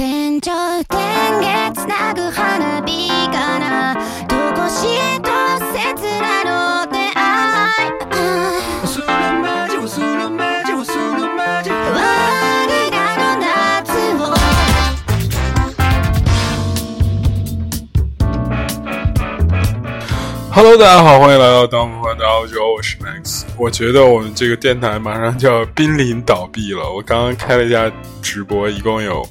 天井天へつなぐ花火かなどこしへと切なの出会い我是个马吉，我是个马吉，我是个马吉。我らの夏を Hello，大家好，欢迎来到当不换的澳洲，我是 Max。我觉得我们这个电台马上就要濒临倒闭了。我刚刚开了一下直播，一共有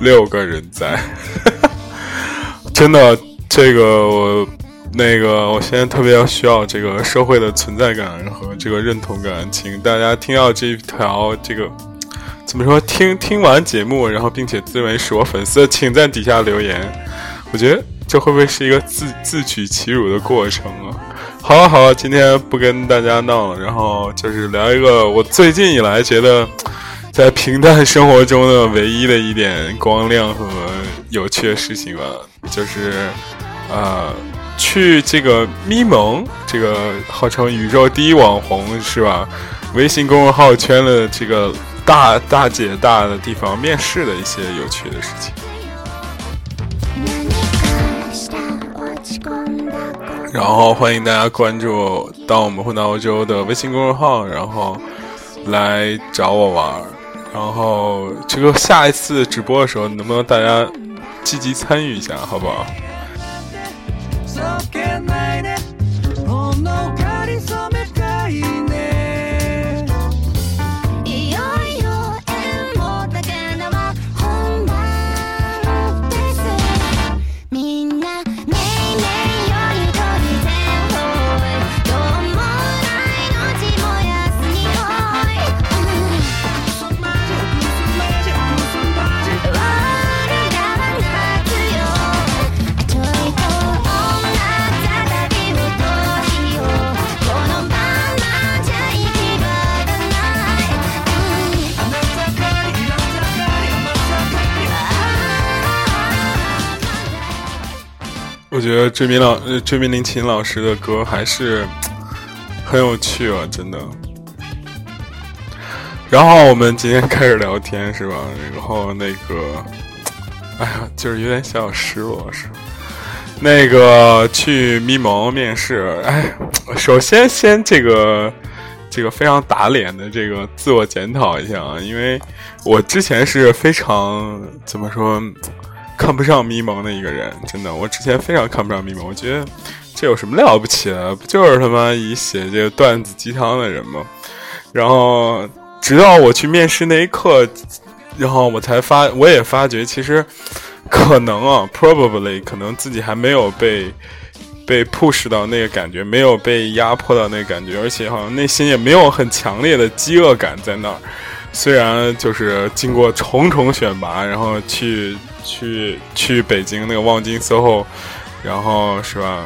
六个人在，真的，这个我那个我现在特别要需要这个社会的存在感和这个认同感，请大家听到这条这个怎么说？听听完节目，然后并且自认为是我粉丝，请在底下留言。我觉得这会不会是一个自自取其辱的过程啊？好了好了，今天不跟大家闹了，然后就是聊一个我最近以来觉得在平淡生活中的唯一的一点光亮和有趣的事情吧，就是呃，去这个咪蒙这个号称宇宙第一网红是吧？微信公众号圈的这个大大姐大的地方面试的一些有趣的事情。何かした落ち込んだ心然后欢迎大家关注到我们混到欧洲的微信公众号，然后来找我玩儿。 然后这个下一次直播的时候，能不能大家积极参与一下，好不好？追名老追名林琴老师的歌还是很有趣啊，真的。然后我们今天开始聊天是吧？然后那个，哎呀，就是有点小小失落是吧。那个去咪蒙面试，哎，首先先这个这个非常打脸的这个自我检讨一下啊，因为我之前是非常怎么说看不上迷蒙的一个人，真的，我之前非常看不上迷蒙，我觉得这有什么了不起的？不就是他妈以写这个段子鸡汤的人吗？然后直到我去面试那一刻，然后我才发，我也发觉其实可能啊，probably 可能自己还没有被被 push 到那个感觉，没有被压迫到那个感觉，而且好像内心也没有很强烈的饥饿感在那儿。虽然就是经过重重选拔，然后去去去北京那个望京 SOHO，然后是吧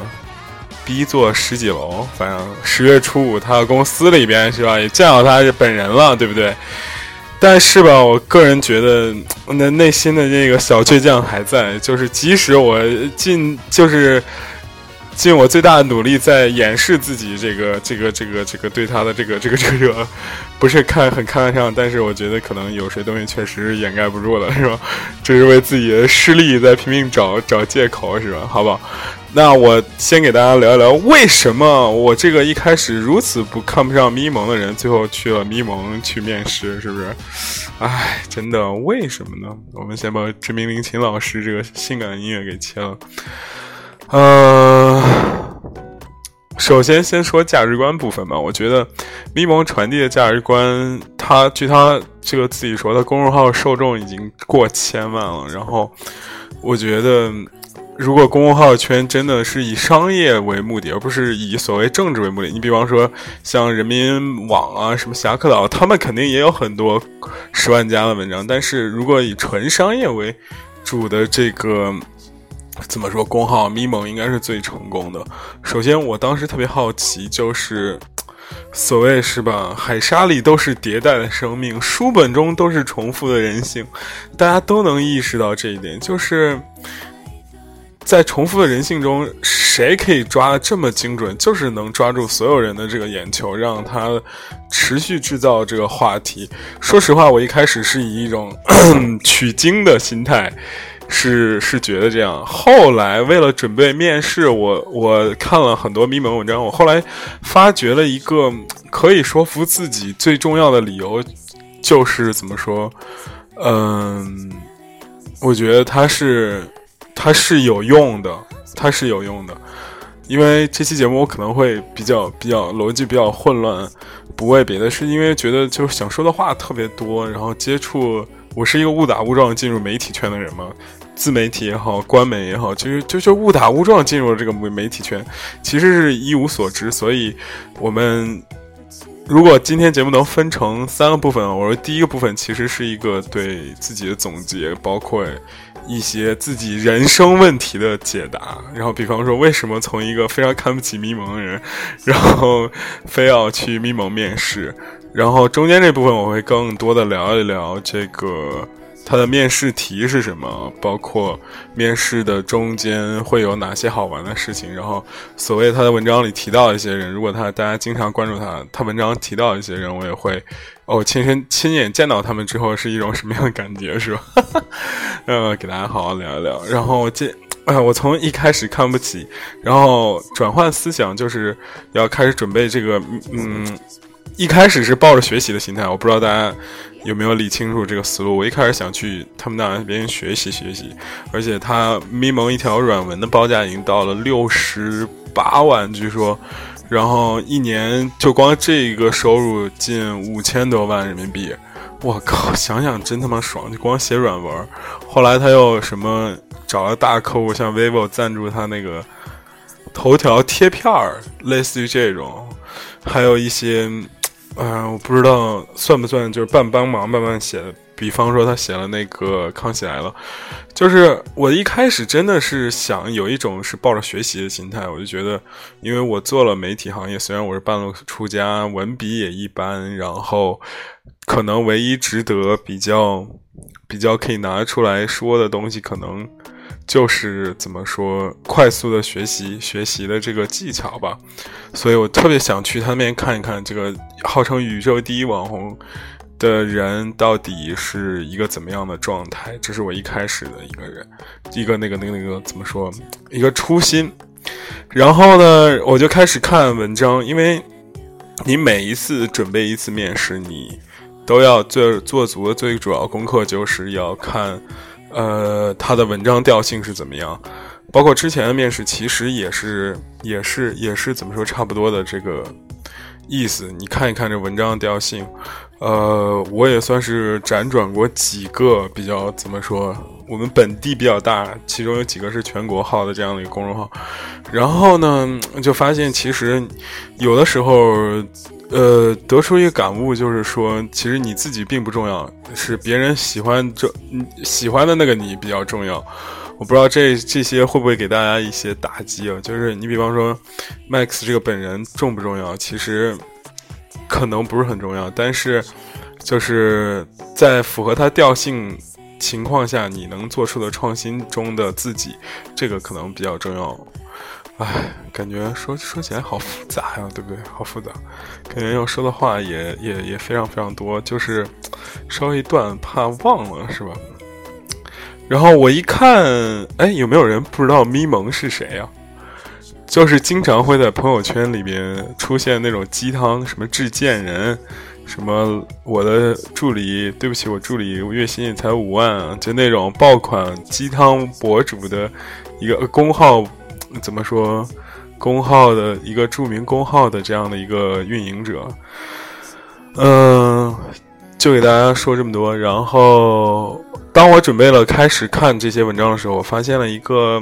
，B 座十几楼，反正十月初五他的公司里边是吧，也见到他是本人了，对不对？但是吧，我个人觉得那内心的这个小倔强还在，就是即使我进就是尽我最大的努力在掩饰自己这个这个这个这个对他的这个这个这个不是看很看得上，但是我觉得可能有些东西确实掩盖不住了，是吧？这是为自己的失利在拼命找找借口，是吧？好不好？那我先给大家聊一聊，为什么我这个一开始如此不看不上咪蒙的人，最后去了咪蒙去面试，是不是？唉，真的，为什么呢？我们先把知名林琴老师这个性感的音乐给切了。呃，首先先说价值观部分吧。我觉得咪蒙传递的价值观，他据他这个自己说，他公众号受众已经过千万了。然后，我觉得如果公众号圈真的是以商业为目的，而不是以所谓政治为目的，你比方说像人民网啊、什么侠客岛，他们肯定也有很多十万加的文章。但是如果以纯商业为主的这个 怎么说，公号咪蒙应该是最成功的。首先，我当时特别好奇，就是所谓是吧，海沙里都是迭代的生命，书本中都是重复的人性，大家都能意识到这一点，就是在重复的人性中，谁可以抓的这么精准？就是能抓住所有人的这个眼球，让他持续制造这个话题。说实话，我一开始是以一种 取经的心态，是是觉得这样。后来为了准备面试，我我看了很多咪蒙文章，我后来发掘了一个可以说服自己最重要的理由，就是怎么说？嗯，我觉得它是它是有用的。它是有用的，因为这期节目我可能会比较比较逻辑比较混乱，不为别的，是因为觉得就是想说的话特别多，然后接触我是一个误打误撞进入媒体圈的人嘛，自媒体也好，官媒也好，就是就就误打误撞进入了这个媒媒体圈，其实是一无所知，所以我们如果今天节目能分成三个部分，我说第一个部分其实是一个对自己的总结，包括。一些自己人生问题的解答，然后比方说，为什么从一个非常看不起咪蒙的人，然后非要去咪蒙面试，然后中间这部分我会更多的聊一聊这个。他的面试题是什么？包括面试的中间会有哪些好玩的事情？然后，所谓他的文章里提到一些人，如果他大家经常关注他，他文章提到一些人，我也会哦亲身亲眼见到他们之后是一种什么样的感觉，是吧？呃，给大家好好聊一聊。然后这，哎，我从一开始看不起，然后转换思想，就是要开始准备这个，嗯，一开始是抱着学习的心态，我不知道大家。有没有理清楚这个思路？我一开始想去他们那边学习学习，而且他咪蒙一条软文的报价已经到了六十八万，据说，然后一年就光这个收入近五千多万人民币，我靠，想想真他妈爽！就光写软文，后来他又什么找了大客户，像 vivo 赞助他那个头条贴片儿，类似于这种，还有一些。嗯，我不知道算不算就是半帮忙半半写的。比方说他写了那个《康熙来了》，就是我一开始真的是想有一种是抱着学习的心态，我就觉得，因为我做了媒体行业，虽然我是半路出家，文笔也一般，然后可能唯一值得比较比较可以拿出来说的东西，可能。就是怎么说，快速的学习学习的这个技巧吧，所以我特别想去他那边看一看，这个号称宇宙第一网红的人到底是一个怎么样的状态。这是我一开始的一个人，一个那个那个那个怎么说，一个初心。然后呢，我就开始看文章，因为你每一次准备一次面试，你都要做做足的最主要功课，就是要看。呃，他的文章调性是怎么样？包括之前的面试，其实也是，也是，也是怎么说，差不多的这个意思。你看一看这文章的调性，呃，我也算是辗转过几个比较怎么说，我们本地比较大，其中有几个是全国号的这样的一个公众号。然后呢，就发现其实有的时候。呃，得出一个感悟，就是说，其实你自己并不重要，是别人喜欢这喜欢的那个你比较重要。我不知道这这些会不会给大家一些打击啊？就是你比方说，Max 这个本人重不重要？其实可能不是很重要，但是就是在符合他调性情况下，你能做出的创新中的自己，这个可能比较重要。唉，感觉说说起来好复杂呀，对不对？好复杂，感觉要说的话也也也非常非常多，就是稍微一断怕忘了，是吧？然后我一看，哎，有没有人不知道咪蒙是谁呀？就是经常会在朋友圈里边出现那种鸡汤，什么致贱人，什么我的助理，对不起，我助理月薪也才五万啊，就那种爆款鸡汤博主的一个公号。怎么说？公号的一个著名公号的这样的一个运营者，嗯，就给大家说这么多。然后，当我准备了开始看这些文章的时候，我发现了一个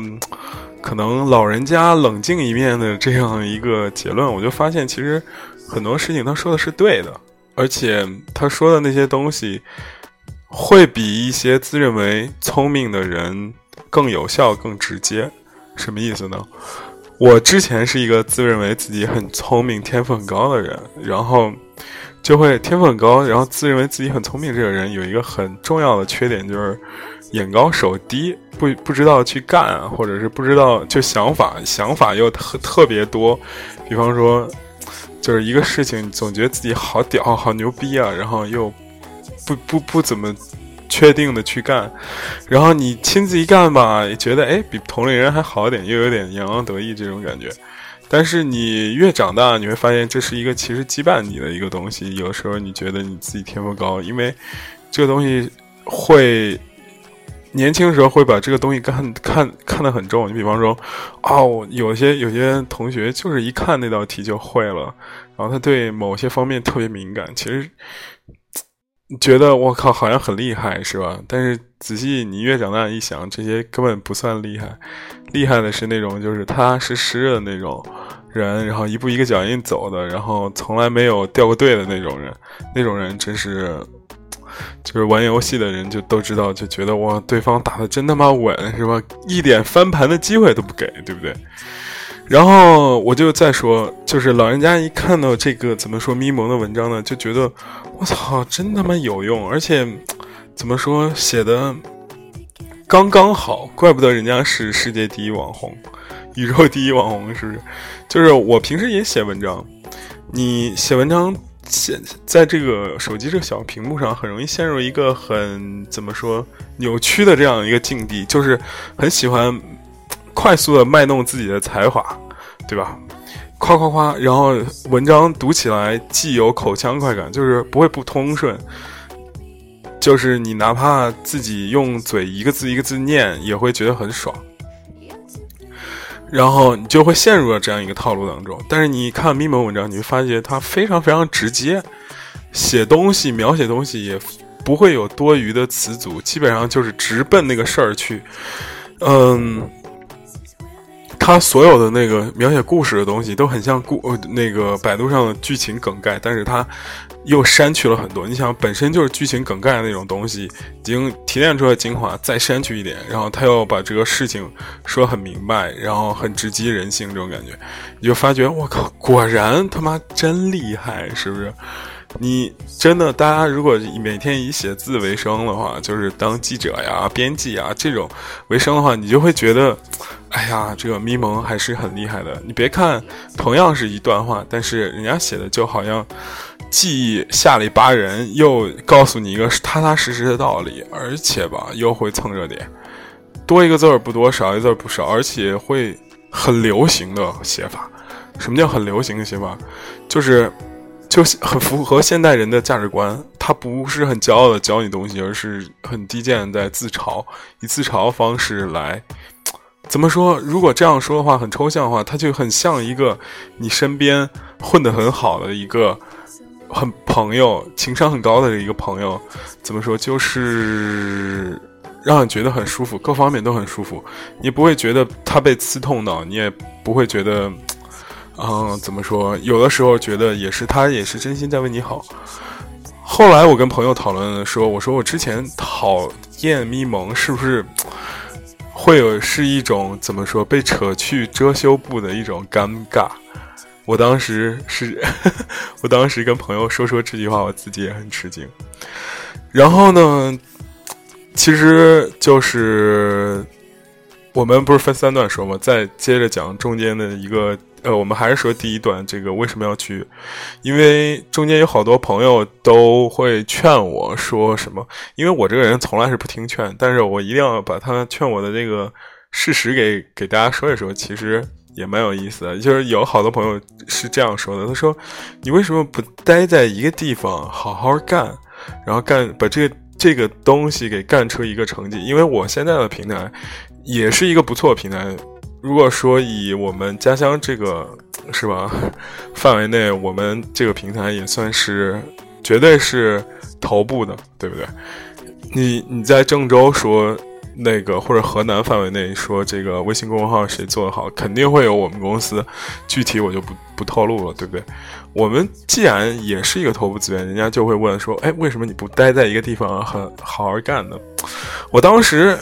可能老人家冷静一面的这样一个结论。我就发现，其实很多事情他说的是对的，而且他说的那些东西会比一些自认为聪明的人更有效、更直接。什么意思呢？我之前是一个自认为自己很聪明、天赋很高的人，然后就会天分很高，然后自认为自己很聪明。这个人有一个很重要的缺点，就是眼高手低，不不知道去干，或者是不知道就想法想法又特特别多。比方说，就是一个事情，总觉得自己好屌、好牛逼啊，然后又不不不怎么确定的去干，然后你亲自一干吧，也觉得哎比同龄人还好点，又有点洋洋得意这种感觉。但是你越长大，你会发现这是一个其实羁绊你的一个东西。有时候你觉得你自己天赋高，因为这个东西会年轻时候会把这个东西看看看得很重。你比方说，哦，有些有些同学就是一看那道题就会了，然后他对某些方面特别敏感。其实觉得我靠，好像很厉害，是吧？但是仔细你越长大一想，这些根本不算厉害。厉害的是那种就是踏踏实实的那种人，然后一步一个脚印走的，然后从来没有掉过队的那种人。那种人真是，就是玩游戏的人就都知道，就觉得哇，对方打的真他妈稳，是吧？一点翻盘的机会都不给，对不对？然后我就再说，就是老人家一看到这个怎么说咪蒙的文章呢，就觉得我操，真他妈有用，而且怎么说写的刚刚好，怪不得人家是世界第一网红，宇宙第一网红，是不是？就是我平时也写文章，你写文章写在这个手机这个小屏幕上，很容易陷入一个很怎么说扭曲的这样一个境地，就是很喜欢。快速的卖弄自己的才华，对吧？夸夸夸，然后文章读起来既有口腔快感，就是不会不通顺，就是你哪怕自己用嘴一个字一个字念，也会觉得很爽。然后你就会陷入了这样一个套路当中。但是你看咪蒙文章，你会发现它非常非常直接，写东西描写东西也不会有多余的词组，基本上就是直奔那个事儿去。嗯。他所有的那个描写故事的东西都很像故那个百度上的剧情梗概，但是他又删去了很多。你想，本身就是剧情梗概的那种东西，已经提炼出来精华，再删去一点，然后他又把这个事情说很明白，然后很直击人心，这种感觉，你就发觉我靠，果然他妈真厉害，是不是？你真的，大家如果每天以写字为生的话，就是当记者呀、编辑啊这种为生的话，你就会觉得，哎呀，这个咪蒙还是很厉害的。你别看同样是一段话，但是人家写的就好像既下里巴人，又告诉你一个踏踏实实的道理，而且吧又会蹭热点，多一个字儿不多，少一个字儿不少，而且会很流行的写法。什么叫很流行的写法？就是。就很符合现代人的价值观，他不是很骄傲的教你东西，而是很低贱在自嘲，以自嘲的方式来，怎么说？如果这样说的话，很抽象的话，他就很像一个你身边混得很好的一个很朋友，情商很高的一个朋友，怎么说？就是让你觉得很舒服，各方面都很舒服，你不会觉得他被刺痛到，你也不会觉得。嗯，怎么说？有的时候觉得也是他也是真心在为你好。后来我跟朋友讨论说，我说我之前讨厌咪蒙是不是会有是一种怎么说被扯去遮羞布的一种尴尬？我当时是，我当时跟朋友说说这句话，我自己也很吃惊。然后呢，其实就是我们不是分三段说吗？再接着讲中间的一个。呃，我们还是说第一段，这个为什么要去？因为中间有好多朋友都会劝我说什么，因为我这个人从来是不听劝，但是我一定要把他劝我的这个事实给给大家说一说，其实也蛮有意思的。就是有好多朋友是这样说的，他说：“你为什么不待在一个地方好好干，然后干把这个这个东西给干出一个成绩？”因为我现在的平台也是一个不错的平台。如果说以我们家乡这个 是吧 范围内，我们这个平台也算是绝对是头部的，对不对？你你在郑州说那个或者河南范围内说这个微信公众号谁做的好，肯定会有我们公司，具体我就不不透露了，对不对？我们既然也是一个头部资源，人家就会问说，哎，为什么你不待在一个地方很好好干呢？我当时。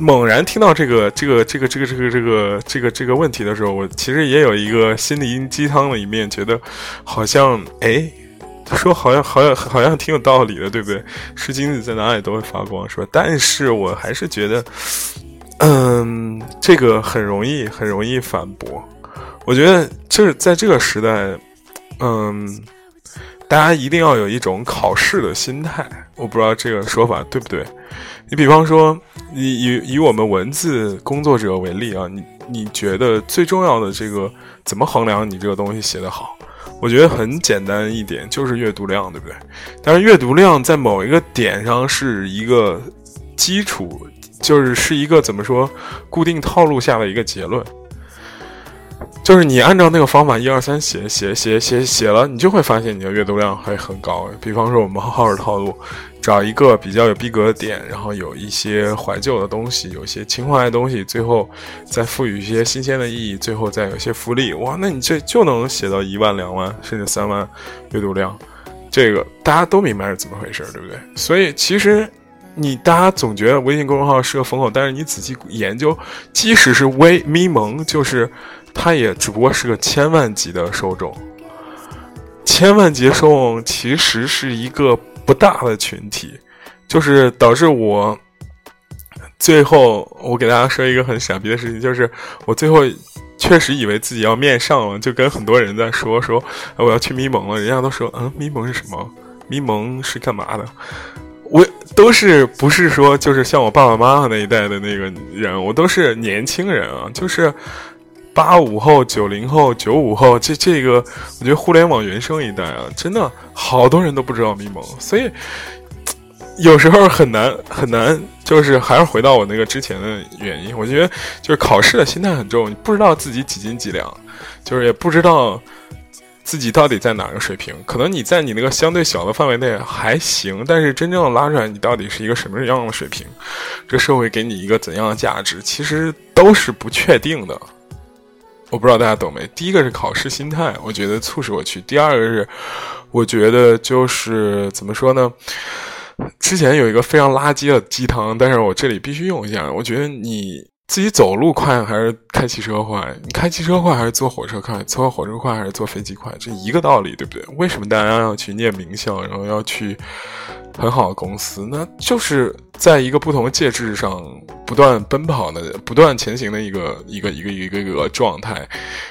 猛然听到这个这个这个这个这个这个这个这个问题的时候，我其实也有一个心灵鸡汤的一面，觉得好像哎，说好像好像好像挺有道理的，对不对？是金子在哪里都会发光，是吧？但是我还是觉得，嗯，这个很容易很容易反驳。我觉得这在这个时代，嗯，大家一定要有一种考试的心态。我不知道这个说法对不对？你比方说，以以以我们文字工作者为例啊，你你觉得最重要的这个怎么衡量你这个东西写得好？我觉得很简单一点，就是阅读量，对不对？但是阅读量在某一个点上是一个基础，就是是一个怎么说固定套路下的一个结论。就是你按照那个方法一二三写写写写写了，你就会发现你的阅读量会很高。比方说我们浩尔套路，找一个比较有逼格的点，然后有一些怀旧的东西，有一些情怀的东西，最后再赋予一些新鲜的意义，最后再有一些福利，哇，那你这就能写到一万、两万甚至三万阅读量。这个大家都明白是怎么回事，对不对？所以其实你大家总觉得微信公众号是个风口，但是你仔细研究，即使是微咪蒙，就是。它也只不过是个千万级的受众，千万级受众其实是一个不大的群体，就是导致我最后我给大家说一个很傻逼的事情，就是我最后确实以为自己要面上了，就跟很多人在说说我要去咪蒙了，人家都说嗯咪蒙是什么？咪蒙是干嘛的？我都是不是说就是像我爸爸妈妈那一代的那个人，我都是年轻人啊，就是。八五后、九零后、九五后，这这个，我觉得互联网原生一代啊，真的好多人都不知道咪蒙，所以有时候很难很难，就是还是回到我那个之前的原因，我觉得就是考试的心态很重，你不知道自己几斤几两，就是也不知道自己到底在哪个水平，可能你在你那个相对小的范围内还行，但是真正拉出来，你到底是一个什么样的水平，这社会给你一个怎样的价值，其实都是不确定的。我不知道大家懂没？第一个是考试心态，我觉得促使我去；第二个是，我觉得就是怎么说呢？之前有一个非常垃圾的鸡汤，但是我这里必须用一下。我觉得你自己走路快还是开汽车快？你开汽车快还是坐火车快？坐火车快还是坐飞机快？这一个道理，对不对？为什么大家要去念名校，然后要去？很好的公司，那就是在一个不同介质上不断奔跑的、不断前行的一个 一个一个一个一个状态。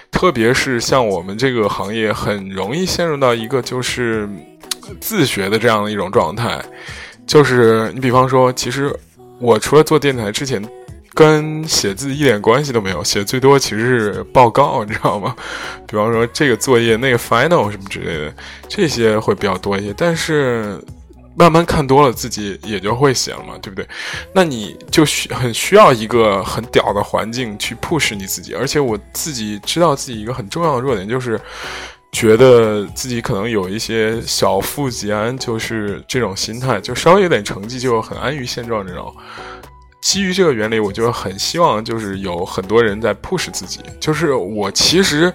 特别是像我们这个行业，很容易陷入到一个就是自学的这样的一种状态。就是你比方说，其实我除了做电台之前，跟写字一点关系都没有，写最多其实是报告，你知道吗？比方说这个作业、那个 final 什么之类的，这些会比较多一些，但是。慢慢看多了，自己也就会写了嘛，对不对？那你就需很需要一个很屌的环境去 push 你自己。而且我自己知道自己一个很重要的弱点，就是觉得自己可能有一些小富即安，就是这种心态，就稍微有点成绩就很安于现状这种。基于这个原理，我就很希望就是有很多人在 push 自己。就是我其实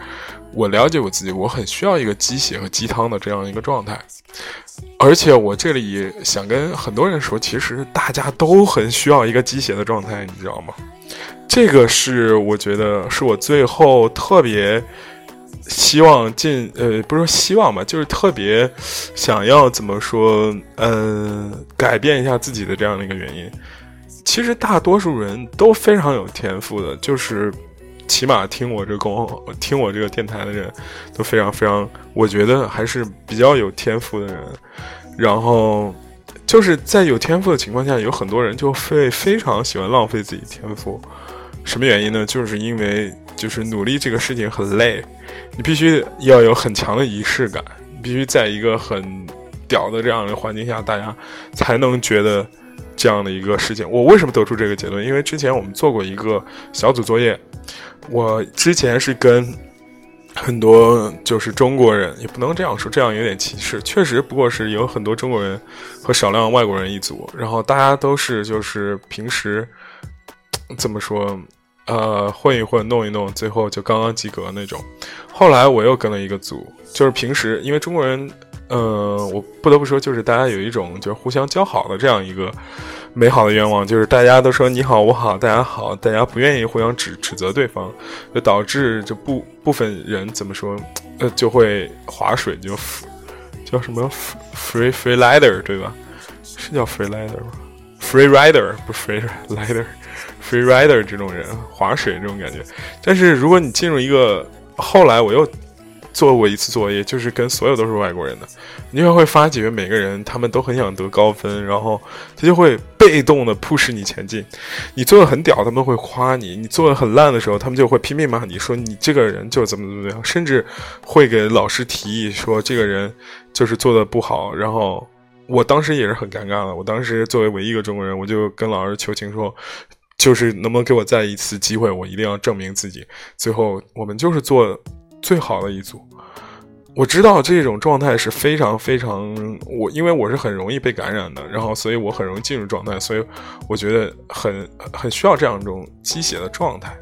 我了解我自己，我很需要一个鸡血和鸡汤的这样一个状态。而且我这里想跟很多人说，其实大家都很需要一个鸡血的状态，你知道吗？这个是我觉得是我最后特别希望进，呃，不是说希望吧，就是特别想要怎么说，呃，改变一下自己的这样的一个原因。其实大多数人都非常有天赋的，就是。起码听我这公听我这个电台的人，都非常非常，我觉得还是比较有天赋的人。然后就是在有天赋的情况下，有很多人就会非常喜欢浪费自己天赋。什么原因呢？就是因为就是努力这个事情很累，你必须要有很强的仪式感，必须在一个很屌的这样的环境下，大家才能觉得这样的一个事情。我为什么得出这个结论？因为之前我们做过一个小组作业。我之前是跟很多就是中国人，也不能这样说，这样有点歧视。确实，不过是有很多中国人和少量外国人一组，然后大家都是就是平时怎么说，呃，混一混，弄一弄，最后就刚刚及格那种。后来我又跟了一个组，就是平时因为中国人。呃，我不得不说，就是大家有一种就是互相交好的这样一个美好的愿望，就是大家都说你好我好大家好，大家不愿意互相指指责对方，就导致这部部分人怎么说，呃，就会划水就叫什么 free free rider 对吧？是叫 free rider 吗？free rider 不 free rider，free rider 这种人划水这种感觉。但是如果你进入一个，后来我又做过一次作业，就是跟所有都是外国人的，你就会发觉每个人他们都很想得高分，然后他就会被动的 push 你前进。你做的很屌，他们会夸你；你做的很烂的时候，他们就会拼命骂你说你这个人就怎么怎么样，甚至会给老师提议说这个人就是做的不好。然后我当时也是很尴尬的，我当时作为唯一一个中国人，我就跟老师求情说。就是能不能给我再一次机会？我一定要证明自己。最后，我们就是做最好的一组。我知道这种状态是非常非常我，因为我是很容易被感染的，然后所以我很容易进入状态，所以我觉得很很需要这样一种鸡血的状态。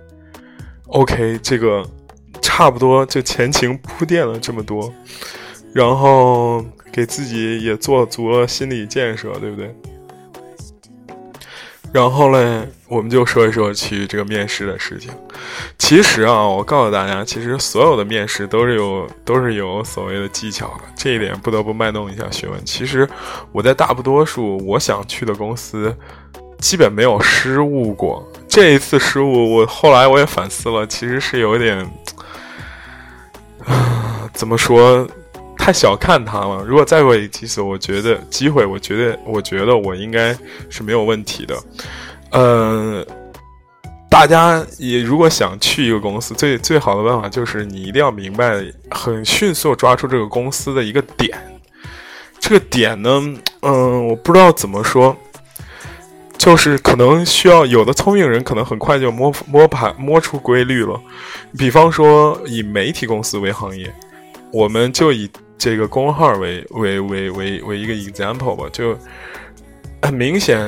OK，这个差不多就前情铺垫了这么多，然后给自己也做足了心理建设，对不对？然后嘞，我们就说一说去这个面试的事情。其实啊，我告诉大家，其实所有的面试都是有都是有所谓的技巧的。这一点不得不卖弄一下学问。其实我在大不多数我想去的公司，基本没有失误过。这一次失误，我后来我也反思了，其实是有点，怎么说？太小看他了。如果再过一次，我觉得机会，我觉得，我觉得我应该是没有问题的。呃，大家也如果想去一个公司，最最好的办法就是你一定要明白，很迅速抓住这个公司的一个点。这个点呢，嗯，我不知道怎么说，就是可能需要有的聪明人可能很快就摸摸盘摸出规律了。比方说，以媒体公司为行业，我们就以。这个工号为为为为为一个 example 吧，就很明显，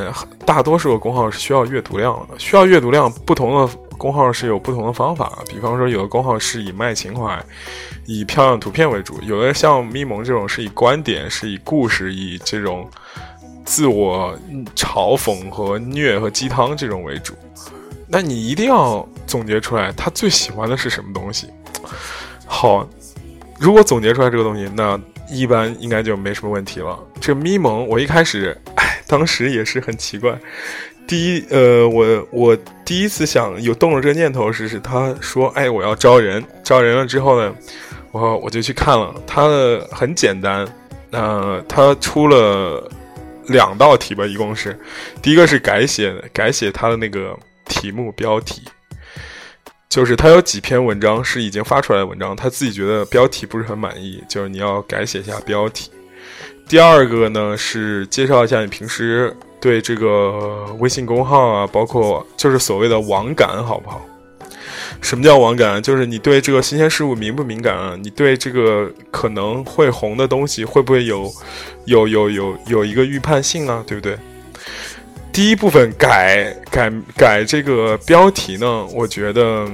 大多数的工号是需要阅读量的，需要阅读量。不同的工号是有不同的方法，比方说，有的工号是以卖情怀、以漂亮图片为主；有的像咪蒙这种是以观点、是以故事、以这种自我嘲讽和虐和鸡汤这种为主。那你一定要总结出来，他最喜欢的是什么东西。好。如果总结出来这个东西，那一般应该就没什么问题了。这咪蒙，我一开始，哎，当时也是很奇怪。第一，呃，我我第一次想有动了这个念头是，是他说，哎，我要招人，招人了之后呢，我我就去看了，他的很简单，呃，他出了两道题吧，一共是，第一个是改写改写他的那个题目标题。就是他有几篇文章是已经发出来的文章，他自己觉得标题不是很满意，就是你要改写一下标题。第二个呢是介绍一下你平时对这个微信公号啊，包括就是所谓的网感好不好？什么叫网感？就是你对这个新鲜事物敏不敏感啊？你对这个可能会红的东西会不会有有有有有一个预判性啊？对不对？第一部分改改改这个标题呢，我觉得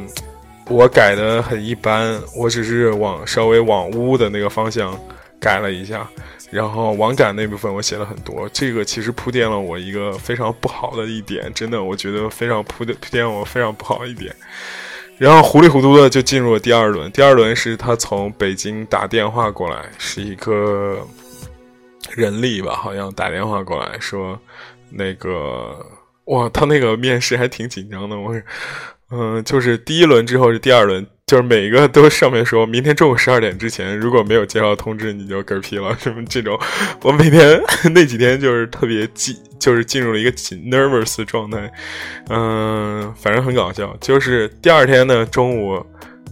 我改的很一般，我只是往稍微往污的那个方向改了一下，然后网感那部分我写了很多，这个其实铺垫了我一个非常不好的一点，真的我觉得非常铺垫铺垫我非常不好一点，然后糊里糊涂的就进入了第二轮，第二轮是他从北京打电话过来，是一个人力吧，好像打电话过来说。那个哇，他那个面试还挺紧张的。我，嗯，就是第一轮之后是第二轮，就是每一个都上面说明天中午十二点之前如果没有接到通知，你就嗝屁了什么这种。我每天 那几天就是特别紧，就是进入了一个紧 nervous 状态。嗯，反正很搞笑。就是第二天呢中午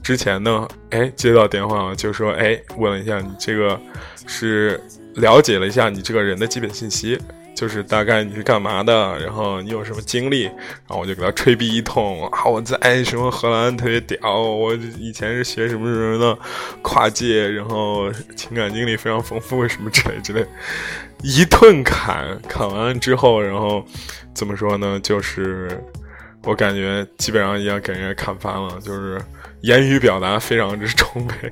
之前呢，哎，接到电话就说，哎，问了一下你这个是了解了一下你这个人的基本信息。就是大概你是干嘛的，然后你有什么经历，然后我就给他吹逼一通啊！我在什么荷兰特别屌，我以前是学什么什么的，跨界，然后情感经历非常丰富，什么之类之类，一顿砍，砍完之后，然后怎么说呢？就是我感觉基本上已经给人家砍翻了，就是言语表达非常之充沛。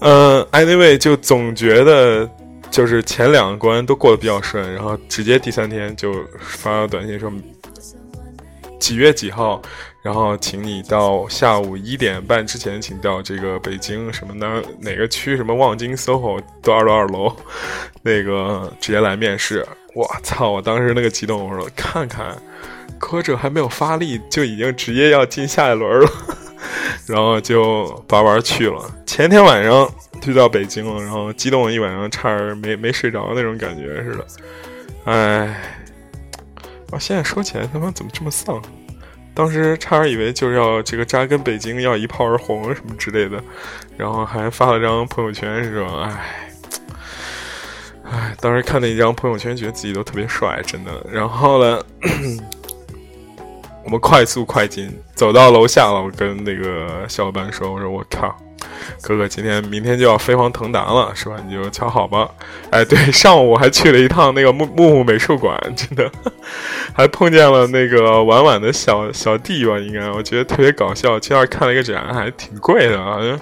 嗯，anyway，就总觉得。就是前两关都过得比较顺，然后直接第三天就发短信说几月几号，然后请你到下午一点半之前，请到这个北京什么的哪个区，什么望京 SOHO 多少多少楼，那个直接来面试。我操！我当时那个激动，我说看看，科这还没有发力，就已经直接要进下一轮了，然后就玩玩去了。前天晚上就到北京了，然后激动了一晚上，差点没没睡着那种感觉似的。哎，我现在说起来，他妈怎么这么丧？当时差点以为就是要这个扎根北京，要一炮而红什么之类的，然后还发了张朋友圈，是吧？哎。哎，当时看那一张朋友圈，觉得自己都特别帅，真的。然后呢，我们快速快进，走到楼下了。我跟那个小伙伴说：“我说我靠，哥哥，今天明天就要飞黄腾达了，是吧？你就瞧好吧。”哎，对，上午我还去了一趟那个木木木美术馆，真的，还碰见了那个婉婉的小小弟吧？应该，我觉得特别搞笑。去那儿看了一个展，还挺贵的，好像。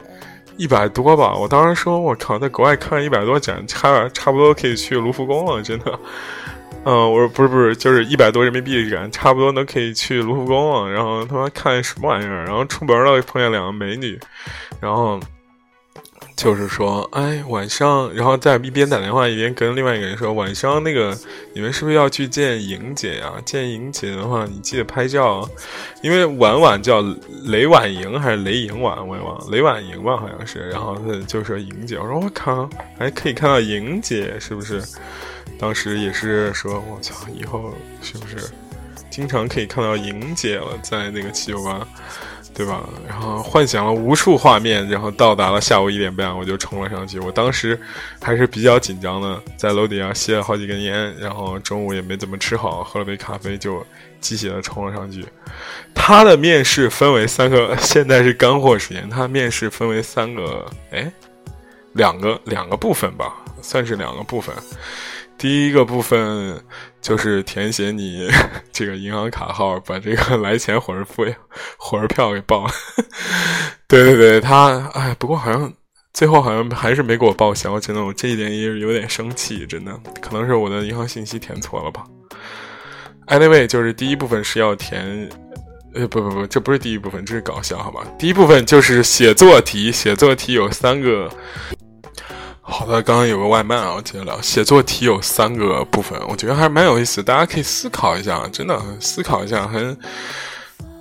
一百多吧，我当时说，我靠，在国外看一百多展，差差不多可以去卢浮宫了，真的。嗯，我说不是不是，就是一百多人民币的展，差不多能可以去卢浮宫了。然后他妈看什么玩意儿，然后出门了碰见两个美女，然后。就是说，哎，晚上，然后在一边打电话一边跟另外一个人说，晚上那个你们是不是要去见莹姐呀？见莹姐的话，你记得拍照，因为婉婉叫雷婉莹还是雷莹婉，我也忘了，雷婉莹吧，好像是。然后他就说莹姐，我说我靠，还可以看到莹姐，是不是？当时也是说，我操，以后是不是经常可以看到莹姐了，在那个七九八。对吧？然后幻想了无数画面，然后到达了下午一点半，我就冲了上去。我当时还是比较紧张的，在楼底下吸了好几根烟，然后中午也没怎么吃好，喝了杯咖啡，就机械的冲了上去。他的面试分为三个，现在是干货时间。他面试分为三个，哎，两个两个部分吧，算是两个部分。第一个部分就是填写你 这个银行卡号，把这个来钱火车费、火车票给报。对对对，他哎，不过好像最后好像还是没给我报销，真的，我这一点也有点生气，真的，可能是我的银行信息填错了吧。Anyway，就是第一部分是要填，呃，不不不，这不是第一部分，这是搞笑，好吧？第一部分就是写作题，写作题有三个。好的，刚刚有个外卖啊，我接着聊。写作题有三个部分，我觉得还是蛮有意思，大家可以思考一下，真的思考一下。很，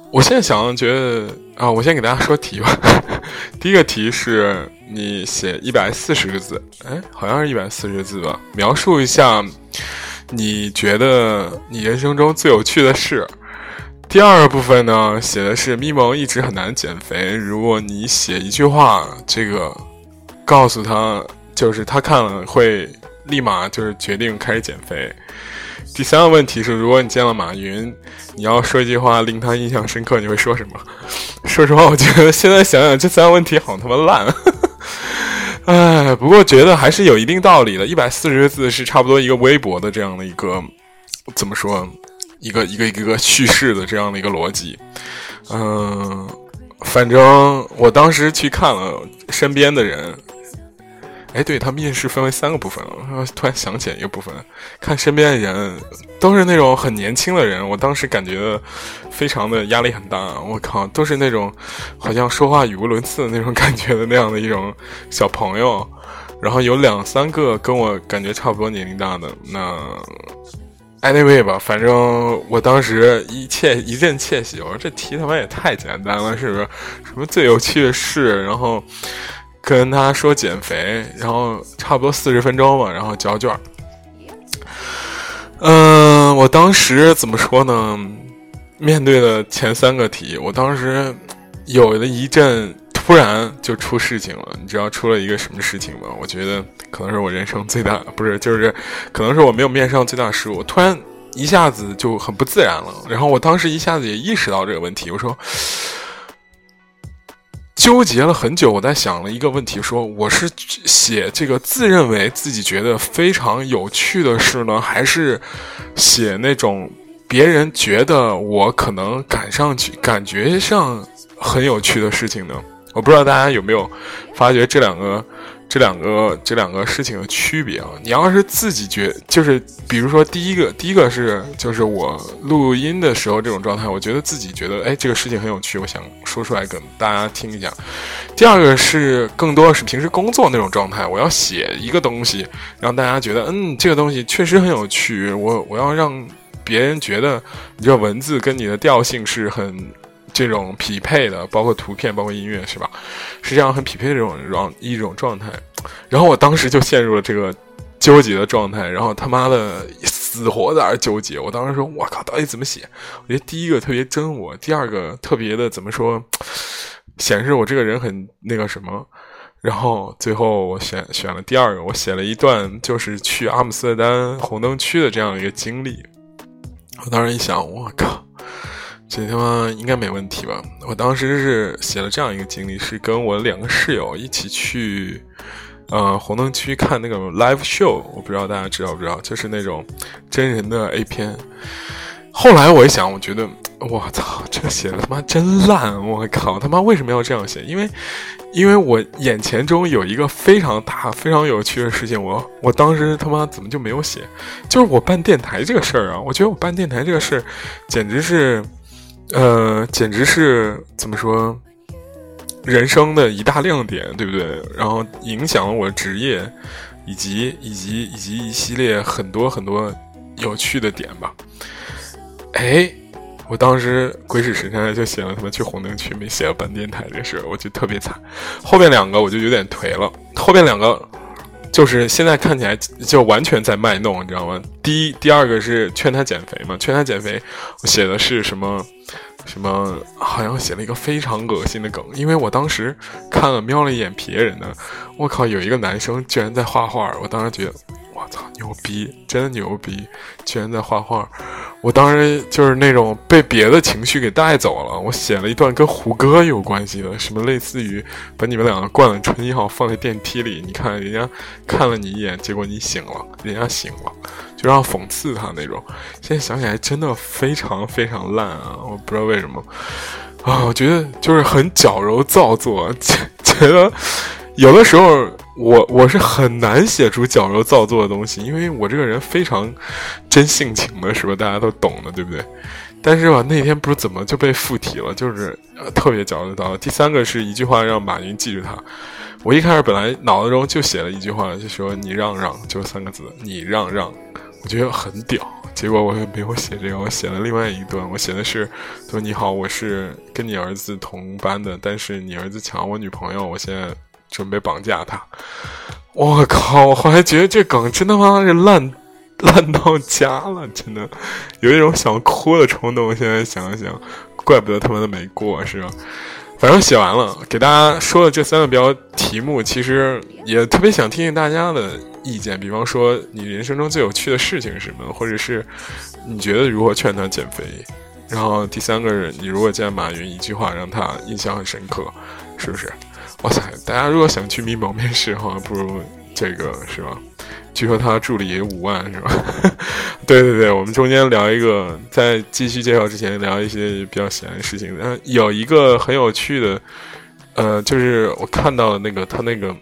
我现在想觉得啊，我先给大家说题吧。第一个题是你写一百四十个字，哎，好像是一百四十个字吧，描述一下你觉得你人生中最有趣的事。第二个部分呢，写的是咪蒙一直很难减肥，如果你写一句话，这个告诉他。就是他看了会立马就是决定开始减肥。第三个问题是，如果你见了马云，你要说一句话令他印象深刻，你会说什么？说实话，我觉得现在想想这三个问题好他妈烂。哎，不过觉得还是有一定道理的。一百四十个字是差不多一个微博的这样的一个怎么说？一个一个一个个叙事的这样的一个逻辑。嗯，反正我当时去看了身边的人。哎，对他面试分为三个部分，我突然想起来一个部分，看身边的人都是那种很年轻的人，我当时感觉非常的压力很大。我靠，都是那种好像说话语无伦次的那种感觉的那样的一种小朋友，然后有两三个跟我感觉差不多年龄大的。那 anyway 吧，反正我当时一切一阵窃喜，我说这题他妈也太简单了，是不是？什么最有趣的事，然后。跟他说减肥，然后差不多四十分钟吧，然后交卷。嗯，我当时怎么说呢？面对的前三个题，我当时有了一阵突然就出事情了。你知道出了一个什么事情吗？我觉得可能是我人生最大，不是，就是可能是我没有面上最大失误。突然一下子就很不自然了。然后我当时一下子也意识到这个问题，我说。纠结了很久，我在想了一个问题：说我是写这个自认为自己觉得非常有趣的事呢，还是写那种别人觉得我可能赶上去、感觉上很有趣的事情呢？我不知道大家有没有发觉这两个这两个这两个事情的区别啊。你要是自己觉，就是比如说第一个，第一个是就是我录音的时候这种状态，我觉得自己觉得哎这个事情很有趣，我想说出来跟大家听一下。第二个是更多是平时工作那种状态，我要写一个东西，让大家觉得嗯这个东西确实很有趣，我我要让别人觉得你这文字跟你的调性是很。这种匹配的，包括图片，包括音乐，是吧？是这样很匹配的这种状一种状态。然后我当时就陷入了这个纠结的状态，然后他妈的死活在那纠结。我当时说：“我靠，到底怎么写？”我觉得第一个特别真我，第二个特别的怎么说，显示我这个人很那个什么。然后最后我选选了第二个，我写了一段就是去阿姆斯特丹红灯区的这样一个经历。我当时一想，我靠。这他妈应该没问题吧？我当时是写了这样一个经历，是跟我两个室友一起去，呃，红灯区看那个 live show。我不知道大家知道不知道，就是那种真人的 A 片。后来我一想，我觉得我操，这写的他妈真烂！我靠，他妈为什么要这样写？因为，因为我眼前中有一个非常大、非常有趣的事情，我我当时他妈怎么就没有写？就是我办电台这个事儿啊！我觉得我办电台这个事儿，简直是。呃，简直是怎么说，人生的一大亮点，对不对？然后影响了我职业，以及以及以及一系列很多很多有趣的点吧。哎，我当时鬼使神差就写了他妈去红灯区，没写办电台这事，我就特别惨。后面两个我就有点颓了，后面两个就是现在看起来就完全在卖弄，你知道吗？第一、第二个是劝他减肥嘛，劝他减肥，我写的是什么？什么？好像写了一个非常恶心的梗，因为我当时看了瞄了一眼别人的，我靠，有一个男生居然在画画，我当时觉得。我操，牛逼，真牛逼！居然在画画，我当时就是那种被别的情绪给带走了。我写了一段跟胡歌有关系的，什么类似于把你们两个灌了春药放在电梯里，你看人家看了你一眼，结果你醒了，人家醒了，就让讽刺他那种。现在想起来真的非常非常烂啊！我不知道为什么啊，我觉得就是很矫揉造作，觉得有的时候。我我是很难写出矫揉造作的东西，因为我这个人非常真性情的，是吧？大家都懂的，对不对？但是吧，那天不知怎么就被附体了，就是特别矫揉造作。第三个是一句话让马云记住他。我一开始本来脑子中就写了一句话，就说“你让让”，就三个字，“你让让”，我觉得很屌。结果我也没有写这个，我写了另外一段，我写的是说：“你好，我是跟你儿子同班的，但是你儿子抢我女朋友，我现在。”准备绑架他，我靠！我后来觉得这梗真他妈是烂烂到家了，真的有一种想哭的冲动。现在想想，怪不得他妈的没过，是吧？反正写完了，给大家说了这三个标题目，其实也特别想听听大家的意见。比方说，你人生中最有趣的事情是什么？或者是你觉得如何劝他减肥？然后第三个人，你如果见马云一句话让他印象很深刻，是不是？哇塞！大家如果想去咪蒙面试的话，不如这个是吧？据说他助理也五万是吧？对对对，我们中间聊一个，在继续介绍之前聊一些比较闲的事情。嗯，有一个很有趣的，呃，就是我看到那个他那个，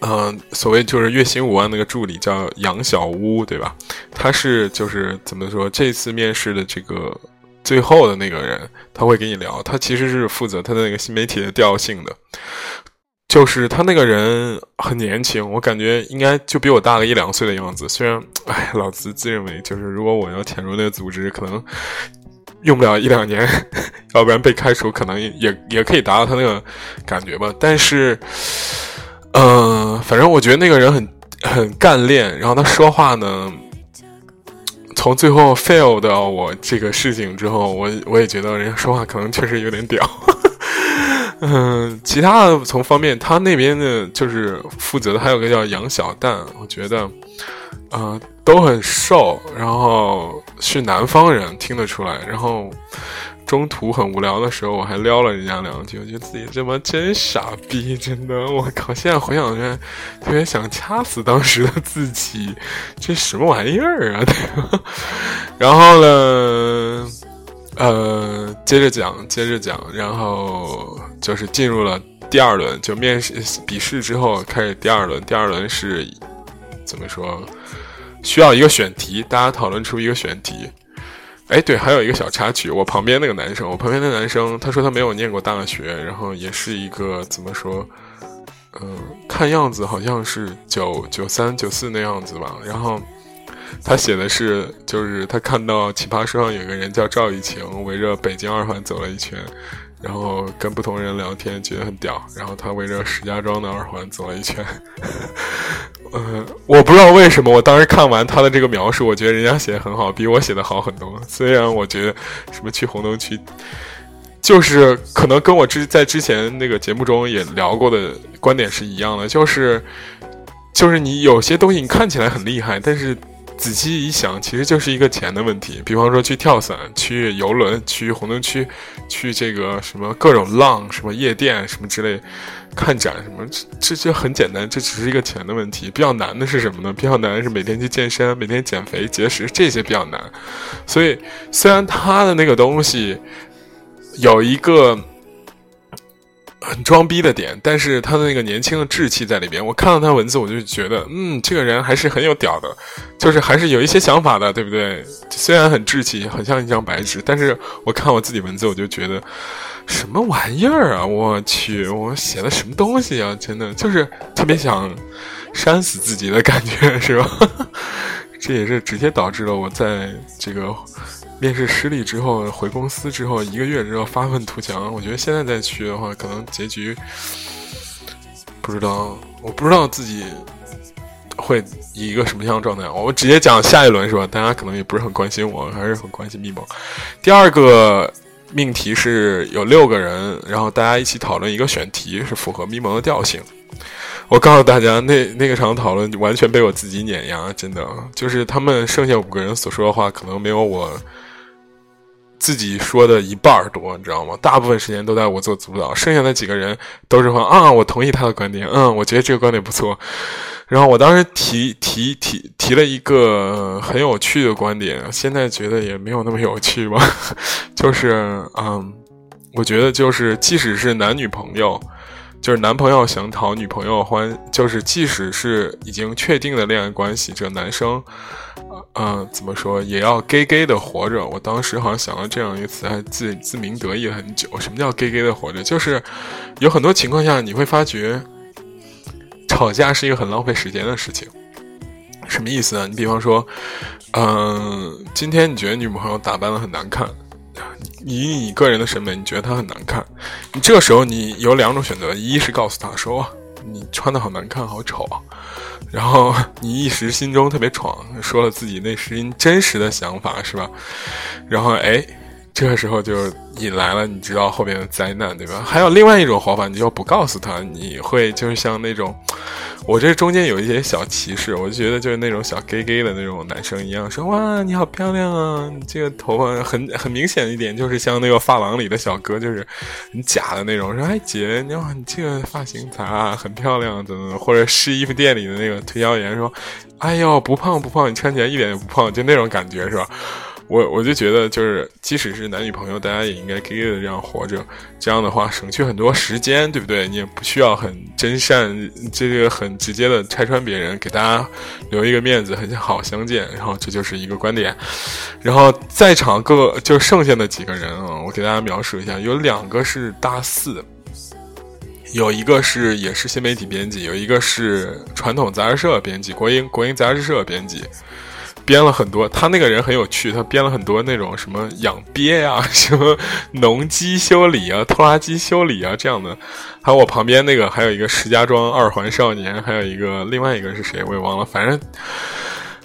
嗯，所谓就是月薪五万那个助理叫杨小屋，对吧？他是就是怎么说？这次面试的这个。最后的那个人，他会跟你聊，他其实是负责他的那个新媒体的调性的，就是他那个人很年轻，我感觉应该就比我大个一两岁的样子。虽然，哎，老子自认为就是如果我要潜入那个组织，可能用不了一两年，要不然被开除，可能也也可以达到他那个感觉吧。但是，嗯，反正我觉得那个人很很干练，然后他说话呢。从最后 fail 的我这个事情之后，我我也觉得人家说话可能确实有点屌。嗯，其他的从方面，他那边的就是负责的，还有个叫杨小蛋，我觉得，呃，都很瘦，然后是南方人，听得出来，然后。中途很无聊的时候，我还撩了人家两句，我觉得自己这么真傻逼，真的，我靠！现在回想起来，特别想掐死当时的自己，这什么玩意儿啊？然后呢，呃，接着讲，接着讲，然后就是进入了第二轮，就面试笔试之后开始第二轮。第二轮是怎么说？需要一个选题，大家讨论出一个选题。哎，对，还有一个小插曲，我旁边那个男生，我旁边那男生，他说他没有念过大学，然后也是一个怎么说？嗯，看样子好像是九九三九四那样子吧。然后他写的是，就是他看到奇葩说上有个人叫赵雨晴，围着北京二环走了一圈。然后跟不同人聊天，觉得很屌。然后他围着石家庄的二环走了一圈。嗯，我不知道为什么，我当时看完他的这个描述，我觉得人家写的很好，比我写的好很多。虽然我觉得什么去红灯区，就是可能跟我之在之前那个节目中也聊过的观点是一样的，就是就是你有些东西你看起来很厉害，但是。仔细一想，其实就是一个钱的问题。比方说去跳伞、去游轮、去红灯区、去这个什么各种浪、什么夜店、什么之类，看展什么，这这很简单，这只是一个钱的问题。比较难的是什么呢？比较难是每天去健身、每天减肥、节食，这些比较难。所以，虽然他的那个东西有一个。很装逼的点，但是他的那个年轻的志气在里边。我看到他文字，我就觉得，嗯，这个人还是很有屌的，就是还是有一些想法的，对不对？虽然很志气，很像一张白纸，但是我看我自己文字，我就觉得，什么玩意儿啊！我去，我写的什么东西啊？真的就是特别想扇死自己的感觉，是吧？这也是直接导致了我在这个。面试失利之后，回公司之后一个月之后发愤图强。我觉得现在再去的话，可能结局不知道，我不知道自己会以一个什么样的状态。我直接讲下一轮是吧？大家可能也不是很关心我，还是很关心密蒙。第二个命题是有六个人，然后大家一起讨论一个选题，是符合密蒙的调性。我告诉大家，那那个场讨论完全被我自己碾压，真的就是他们剩下五个人所说的话，可能没有我。自己说的一半多，你知道吗？大部分时间都在我做主导，剩下的几个人都是说啊，我同意他的观点，嗯，我觉得这个观点不错。然后我当时提提提提了一个很有趣的观点，现在觉得也没有那么有趣吧，就是嗯，我觉得就是即使是男女朋友，就是男朋友想讨女朋友欢，就是即使是已经确定的恋爱关系，这男生。嗯，怎么说也要 gay gay 的活着。我当时好像想到这样一个词，还自自鸣得意了很久。什么叫 gay gay 的活着？就是有很多情况下，你会发觉吵架是一个很浪费时间的事情。什么意思呢？你比方说，嗯，今天你觉得女朋友打扮的很难看，以你个人的审美，你觉得她很难看，你这个时候你有两种选择：一是告诉她说你穿的好难看，好丑啊。然后你一时心中特别闯，说了自己内心真实的想法，是吧？然后哎。这个时候就引来了你知道后面的灾难，对吧？还有另外一种活法，你就不告诉他，你会就是像那种，我这中间有一些小歧视，我就觉得就是那种小 gay gay 的那种男生一样，说哇你好漂亮啊，你这个头发很很明显一点，就是像那个发廊里的小哥，就是很假的那种，说哎姐，你好，你这个发型咋很漂亮，怎么怎么或者试衣服店里的那个推销员说，哎呦不胖不胖，你穿起来一点也不胖，就那种感觉是吧？我我就觉得，就是即使是男女朋友，大家也应该 gay 的这样活着，这样的话省去很多时间，对不对？你也不需要很真善，这个很直接的拆穿别人，给大家留一个面子，很好相见。然后这就是一个观点。然后在场各就剩下的几个人啊，我给大家描述一下，有两个是大四，有一个是也是新媒体编辑，有一个是传统杂志社编辑，国营国营杂志社编辑。编了很多，他那个人很有趣，他编了很多那种什么养鳖 呀、什么农机修理啊、拖拉机修理啊这样的。还有我旁边那个，还有一个石家庄二环少年，还有一个另外一个是谁我也忘了。反正，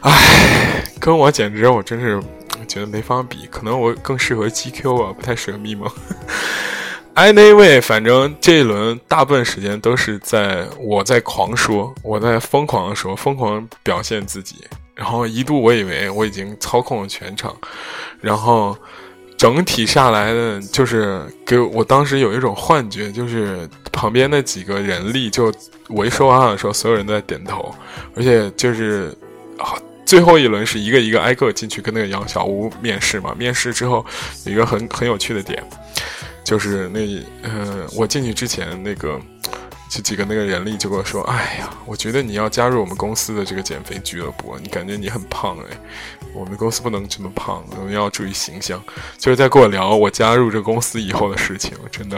唉，跟我简直我真是觉得没法比。可能我更适合 GQ 啊，不太适合密蒙。Anyway，反正这一轮大部分时间都是在我在狂说，我在疯狂的说，疯狂表现自己。然后一度我以为我已经操控了全场，然后整体下来的，就是给我当时有一种幻觉，就是旁边那几个人力就我一说话的时候，所有人都在点头，而且就是最后一轮是一个一个挨个进去跟那个杨小屋面试嘛。面试之后一个很很有趣的点，就是那呃我进去之前那个。就几个那个人力就跟我说：“哎呀，我觉得你要加入我们公司的这个减肥俱乐部，你感觉你很胖哎，我们公司不能这么胖，我们要注意形象。”就是在跟我聊我加入这公司以后的事情，真的，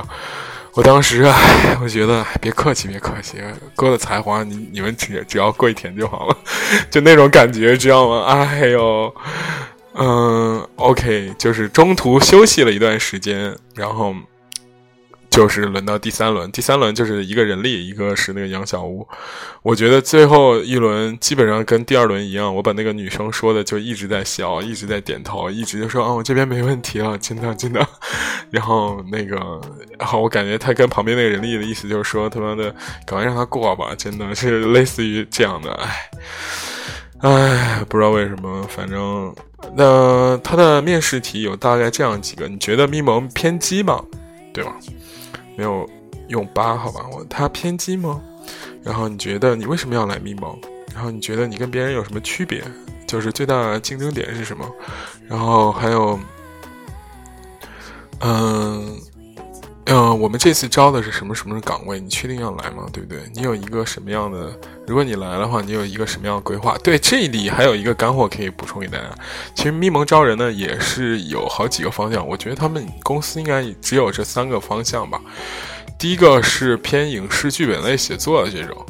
我当时啊，我觉得别客气，别客气，哥的才华你你们只只要跪舔就好了，就那种感觉，知道吗？哎呦，嗯，OK，就是中途休息了一段时间，然后。就是轮到第三轮，第三轮就是一个人力，一个是那个杨小屋。我觉得最后一轮基本上跟第二轮一样，我把那个女生说的就一直在笑，一直在点头，一直就说啊，我这边没问题了，真的真的。然后那个，然后我感觉他跟旁边那个人力的意思就是说，他妈的，赶快让他过吧，真的是类似于这样的。唉，唉，不知道为什么，反正那他的面试题有大概这样几个，你觉得咪蒙偏激吗？对吧？没有用八，好吧，我他偏激吗？然后你觉得你为什么要来密谋？然后你觉得你跟别人有什么区别？就是最大的竞争点是什么？然后还有，嗯嗯，我们这次招的是什么什么岗位？你确定要来吗？对不对？你有一个什么样的？如果你来的话，你有一个什么样的规划？对，这里还有一个干货可以补充给大家。其实咪蒙招人呢，也是有好几个方向。我觉得他们公司应该只有这三个方向吧。第一个是偏影视剧本类写作的这种，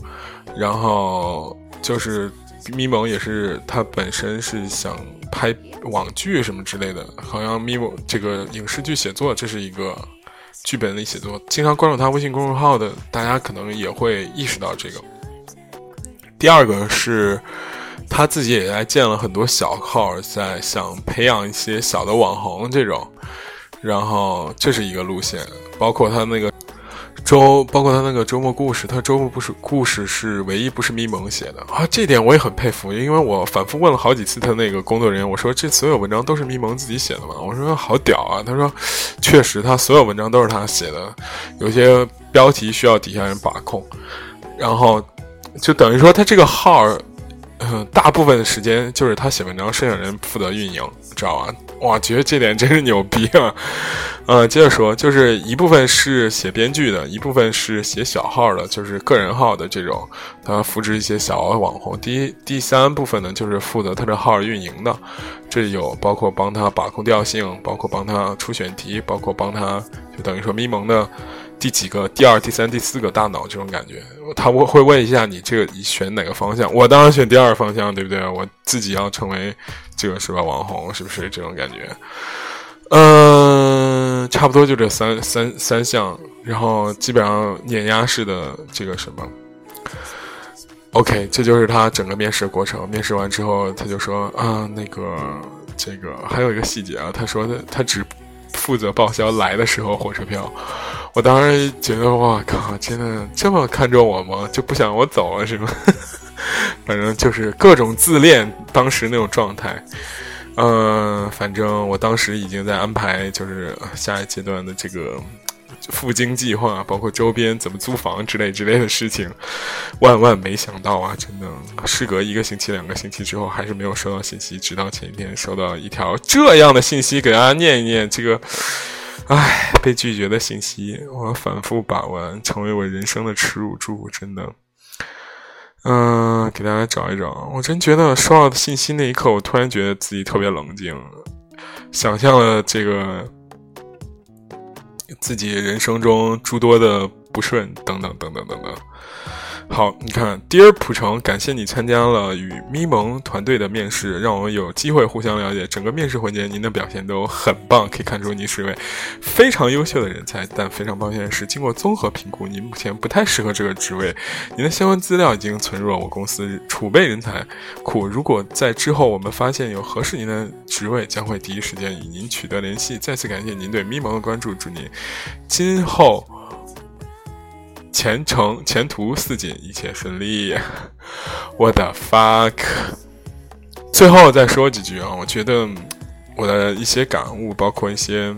然后就是咪蒙也是他本身是想拍网剧什么之类的，好像咪蒙这个影视剧写作这是一个剧本类写作。经常关注他微信公众号的大家可能也会意识到这个。第二个是，他自己也在建了很多小号，在想培养一些小的网红这种，然后这是一个路线，包括他那个周，包括他那个周末故事，他周末不是故事是唯一不是咪蒙写的啊，这点我也很佩服，因为我反复问了好几次他那个工作人员，我说这所有文章都是咪蒙自己写的吗？我说好屌啊，他说确实他所有文章都是他写的，有些标题需要底下人把控，然后。就等于说，他这个号，大部分的时间就是他写文章，摄影人负责运营，知道吧？哇，觉得这点真是牛逼啊！呃，接着说，就是一部分是写编剧的，一部分是写小号的，就是个人号的这种，他扶持一些小网红。第一、第三部分呢，就是负责他的号运营的，这有包括帮他把控调性，包括帮他出选题，包括帮他就等于说咪蒙的。第几个？第二、第三、第四个大脑这种感觉，他会会问一下你这个你选哪个方向？我当然选第二方向，对不对？我自己要成为这个是吧？网红是不是这种感觉？嗯，差不多就这三三三项，然后基本上碾压式的这个什么？OK，这就是他整个面试过程。面试完之后，他就说啊，那个这个还有一个细节啊，他说他他只负责报销来的时候火车票。我当时觉得，哇靠，真的这么看重我吗？就不想我走了是吗？反正就是各种自恋，当时那种状态。嗯，反正我当时已经在安排，就是下一阶段的这个赴京计划，包括周边怎么租房之类之类的事情。万万没想到啊，真的，事隔一个星期、两个星期之后，还是没有收到信息，直到前一天收到一条这样的信息，给大家念一念这个。唉，被拒绝的信息，我反复把玩，成为我人生的耻辱柱，真的。嗯，给大家找一找，我真觉得收到的信息那一刻，我突然觉得自己特别冷静，想象了这个自己人生中诸多的不顺，等等等等等等。好，你看，Dear 普城，感谢你参加了与咪蒙团队的面试，让我们有机会互相了解。整个面试环节，您的表现都很棒，可以看出您是一位非常优秀的人才。但非常抱歉的是，经过综合评估，您目前不太适合这个职位。您的相关资料已经存入了我公司储备人才库。如果在之后我们发现有合适您的职位，将会第一时间与您取得联系。再次感谢您对咪蒙的关注，祝您今后。前程前途似锦，一切顺利。我的 fuck！最后再说几句啊，我觉得我的一些感悟，包括一些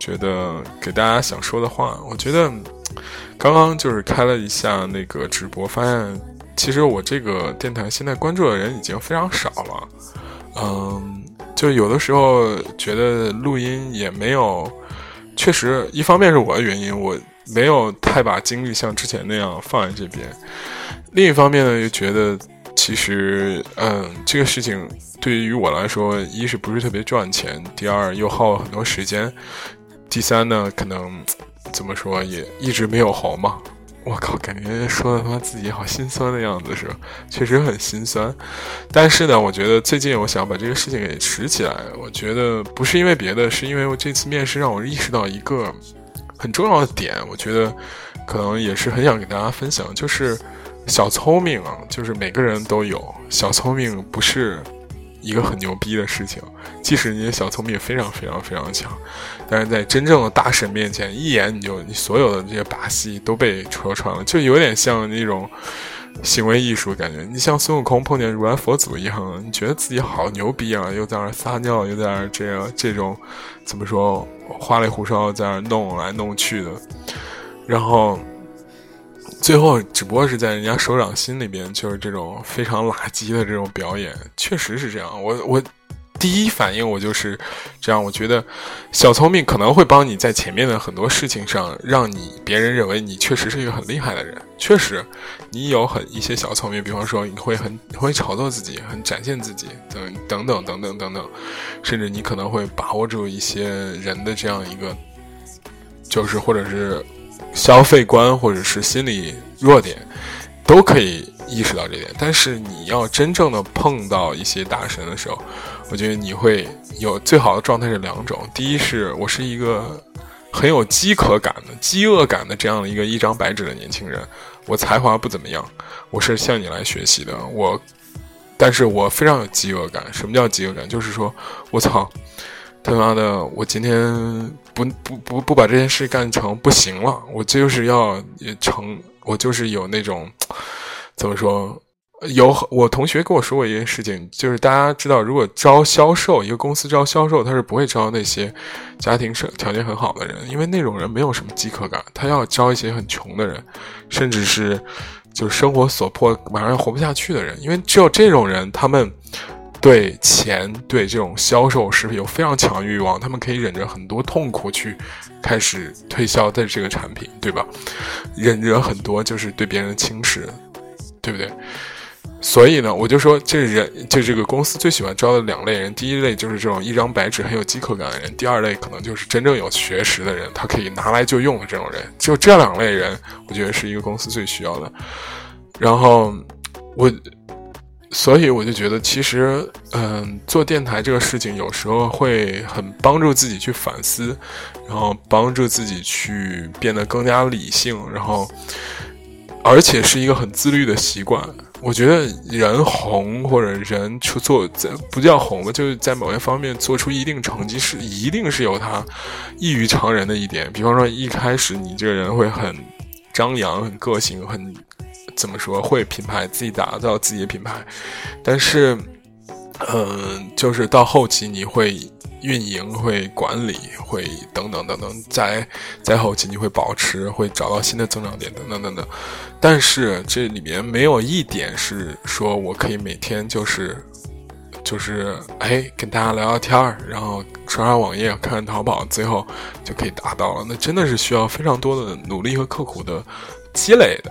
觉得给大家想说的话。我觉得刚刚就是开了一下那个直播，发现其实我这个电台现在关注的人已经非常少了。嗯，就有的时候觉得录音也没有，确实一方面是我的原因，我。没有太把精力像之前那样放在这边。另一方面呢，又觉得其实，嗯，这个事情对于我来说，一是不是特别赚钱，第二又耗很多时间，第三呢，可能怎么说也一直没有红嘛。我靠，感觉说的他妈自己好心酸的样子是吧？确实很心酸。但是呢，我觉得最近我想把这个事情给拾起来。我觉得不是因为别的，是因为我这次面试让我意识到一个很重要的点。我觉得可能也是很想给大家分享，就是小聪明啊，就是每个人都有小聪明，不是。一个很牛逼的事情，即使你的小聪明非常非常非常强，但是在真正的大神面前，一眼你就你所有的这些把戏都被戳穿了，就有点像那种行为艺术感觉。你像孙悟空碰见如来佛祖一样，你觉得自己好牛逼啊，又在那撒尿，又在那这样这种怎么说花里胡哨在那弄来弄去的，然后。最后只不过是在人家手掌心里边，就是这种非常垃圾的这种表演，确实是这样。我我第一反应我就是这样，我觉得小聪明可能会帮你在前面的很多事情上，让你别人认为你确实是一个很厉害的人。确实，你有很一些小聪明，比方说你会很会炒作自己，很展现自己，等等等等等等等，甚至你可能会把握住一些人的这样一个，就是或者是。消费观或者是心理弱点，都可以意识到这点。但是你要真正的碰到一些大神的时候，我觉得你会有最好的状态是两种：第一是我是一个很有饥渴感的、饥饿感的这样的一个一张白纸的年轻人，我才华不怎么样，我是向你来学习的。我，但是我非常有饥饿感。什么叫饥饿感？就是说我操。他妈的！我今天不不不不把这件事干成不行了。我就是要成，我就是有那种怎么说？有我同学跟我说过一件事情，就是大家知道，如果招销售，一个公司招销售，他是不会招那些家庭条条件很好的人，因为那种人没有什么饥渴感。他要招一些很穷的人，甚至是就是生活所迫马上要活不下去的人，因为只有这种人，他们。对钱，对这种销售是有非常强欲望，他们可以忍着很多痛苦去开始推销的这个产品，对吧？忍着很多就是对别人的轻视，对不对？所以呢，我就说，这人就这个公司最喜欢招的两类人，第一类就是这种一张白纸很有饥渴感的人，第二类可能就是真正有学识的人，他可以拿来就用的这种人。就这两类人，我觉得是一个公司最需要的。然后我。所以我就觉得，其实，嗯，做电台这个事情有时候会很帮助自己去反思，然后帮助自己去变得更加理性，然后，而且是一个很自律的习惯。我觉得人红或者人去做在不叫红吧，就是在某些方面做出一定成绩，是一定是有他异于常人的一点。比方说，一开始你这个人会很张扬、很个性、很。怎么说会品牌自己打造自己的品牌，但是，嗯，就是到后期你会运营、会管理、会等等等等，在在后期你会保持、会找到新的增长点等等等等。但是这里面没有一点是说我可以每天就是就是哎跟大家聊聊天儿，然后刷刷网页、看看淘宝，最后就可以达到了。那真的是需要非常多的努力和刻苦的积累的。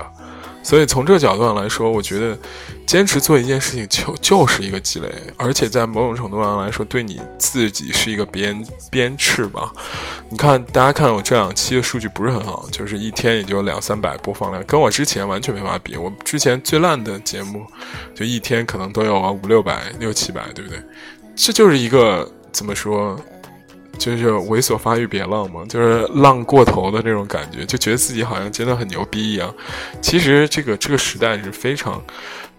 所以从这个角度上来说，我觉得坚持做一件事情就就是一个积累，而且在某种程度上来说，对你自己是一个鞭鞭笞吧。你看，大家看我这两期的数据不是很好，就是一天也就两三百播放量，跟我之前完全没法比。我之前最烂的节目，就一天可能都有五六百、六七百，对不对？这就是一个怎么说？就是猥琐发育别浪嘛，就是浪过头的那种感觉，就觉得自己好像真的很牛逼一样。其实这个这个时代是非常，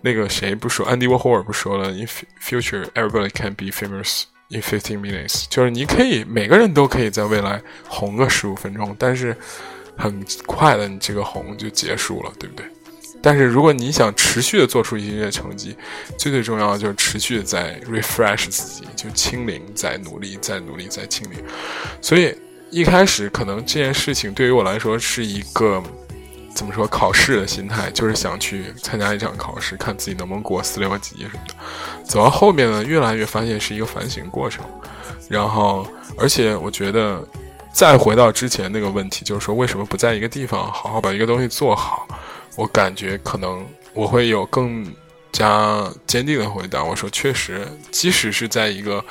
那个谁不说，Andy Warhol 不说了，In future everybody can be famous in fifteen minutes，就是你可以每个人都可以在未来红个十五分钟，但是很快的你这个红就结束了，对不对？但是如果你想持续的做出一些成绩，最最重要的就是持续的在 refresh 自己，就清零，在努力，在努力，在清零。所以一开始可能这件事情对于我来说是一个怎么说考试的心态，就是想去参加一场考试，看自己能不能过四六级什么的。走到后面呢，越来越发现是一个反省过程。然后，而且我觉得再回到之前那个问题，就是说为什么不在一个地方好好把一个东西做好？我感觉可能我会有更加坚定的回答。我说，确实，即使是在一个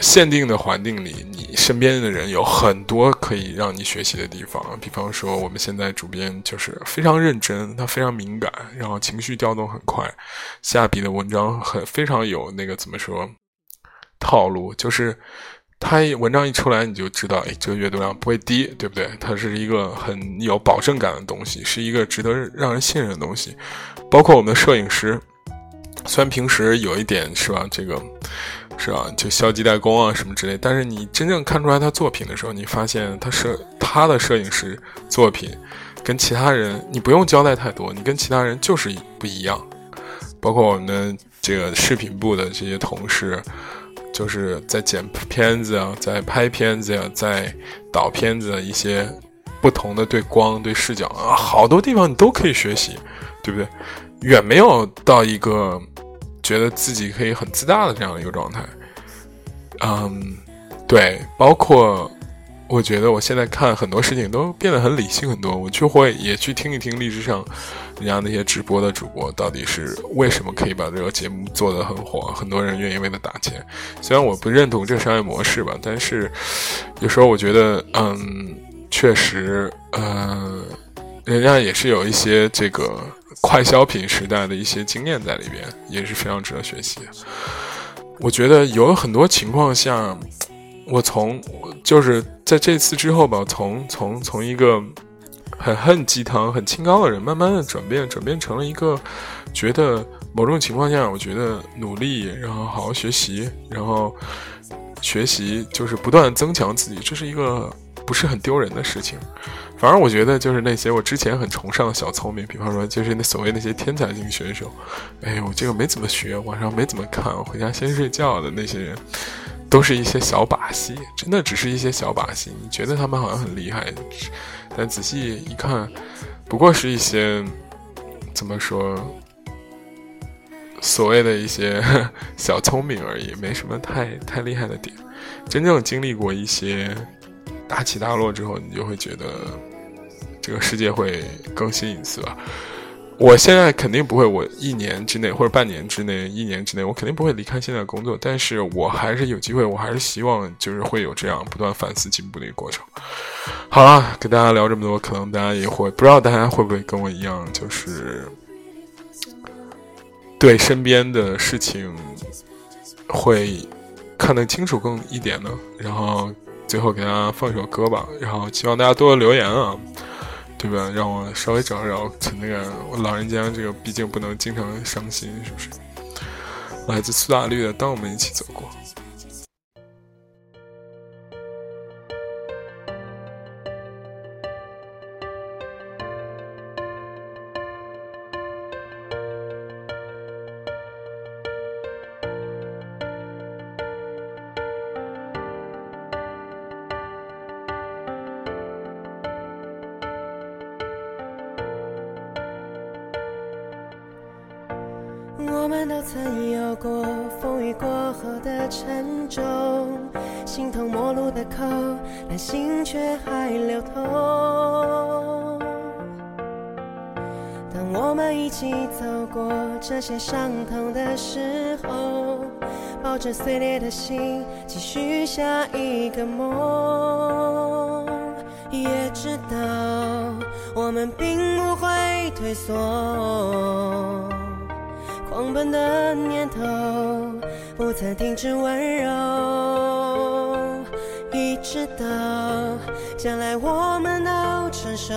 限定的环境里，你身边的人有很多可以让你学习的地方。比方说，我们现在主编就是非常认真，他非常敏感，然后情绪调动很快，下笔的文章很非常有那个怎么说套路，就是。他文章一出来，你就知道，哎，这个阅读量不会低，对不对？它是一个很有保证感的东西，是一个值得让人信任的东西。包括我们的摄影师，虽然平时有一点是吧，这个是吧，就消极怠工啊什么之类，但是你真正看出来他作品的时候，你发现他摄他的摄影师作品跟其他人，你不用交代太多，你跟其他人就是不一样。包括我们的这个视频部的这些同事。就是在剪片子啊，在拍片子呀，在导片子一些不同的对光、对视角啊，好多地方你都可以学习，对不对？远没有到一个觉得自己可以很自大的这样一个状态。嗯，对，包括我觉得我现在看很多事情都变得很理性很多，我就会也去听一听励志上。人家那些直播的主播到底是为什么可以把这个节目做得很火？很多人愿意为他打钱。虽然我不认同这个商业模式吧，但是有时候我觉得，嗯，确实，嗯，人家也是有一些这个快消品时代的一些经验在里边，也是非常值得学习。我觉得有很多情况下，我从就是在这次之后吧，从从从一个。很恨鸡汤、很清高的人，慢慢的转变，转变成了一个觉得某种情况下，我觉得努力，然后好好学习，然后学习就是不断增强自己，这是一个不是很丢人的事情。反而我觉得，就是那些我之前很崇尚的小聪明，比方说就是那所谓那些天才型选手，哎，我这个没怎么学，晚上没怎么看，回家先睡觉的那些人，都是一些小把戏，真的只是一些小把戏。你觉得他们好像很厉害？但仔细一看，不过是一些怎么说，所谓的一些 小聪明而已，没什么太太厉害的点。真正经历过一些大起大落之后，你就会觉得这个世界会更新一次吧。我现在肯定不会，我一年之内或者半年之内、一年之内，我肯定不会离开现在工作。但是我还是有机会，我还是希望就是会有这样不断反思进步的一个过程。好了，跟大家聊这么多，可能大家也会不知道大家会不会跟我一样，就是对身边的事情会看得清楚更一点呢。然后最后给大家放一首歌吧，然后希望大家多多留言啊。对吧？让我稍微找找，那个我老人家这个毕竟不能经常伤心，是不是？来自苏打绿的《当我们一起走过》。曾停止温柔，一直到将来我们都成熟，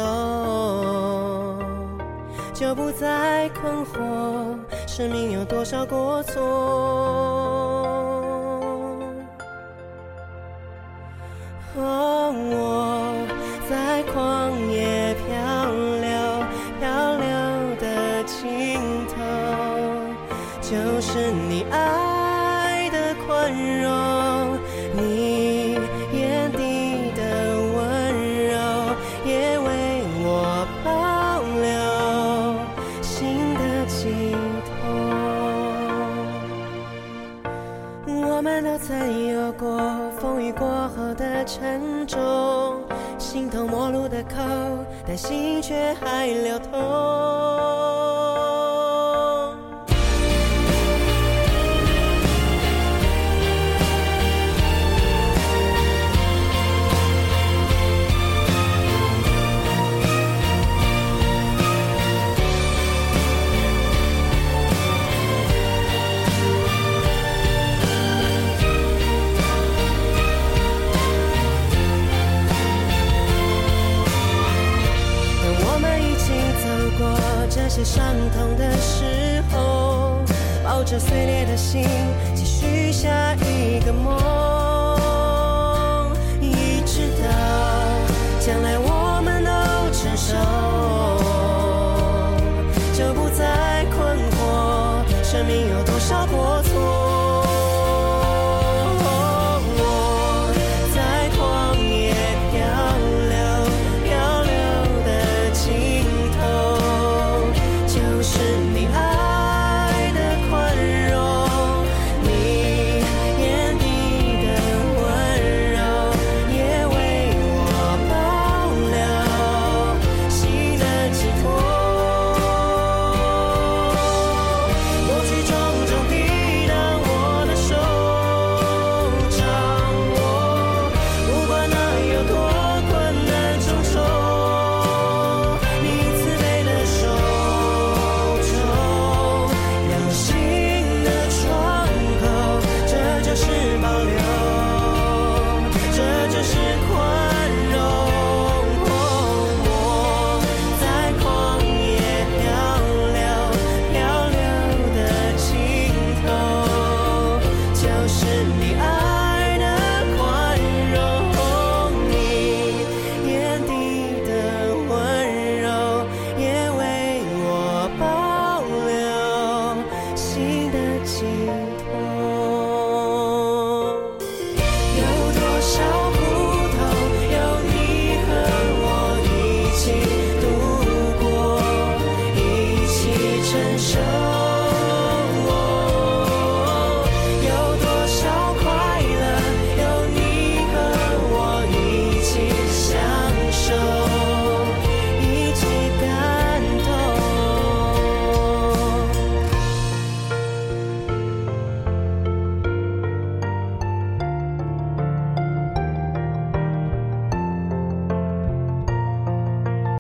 就不再困惑生命有多少过错。哦，沉重，心头陌路的口，但心却还流通。抱着碎裂的心，继续下一个梦，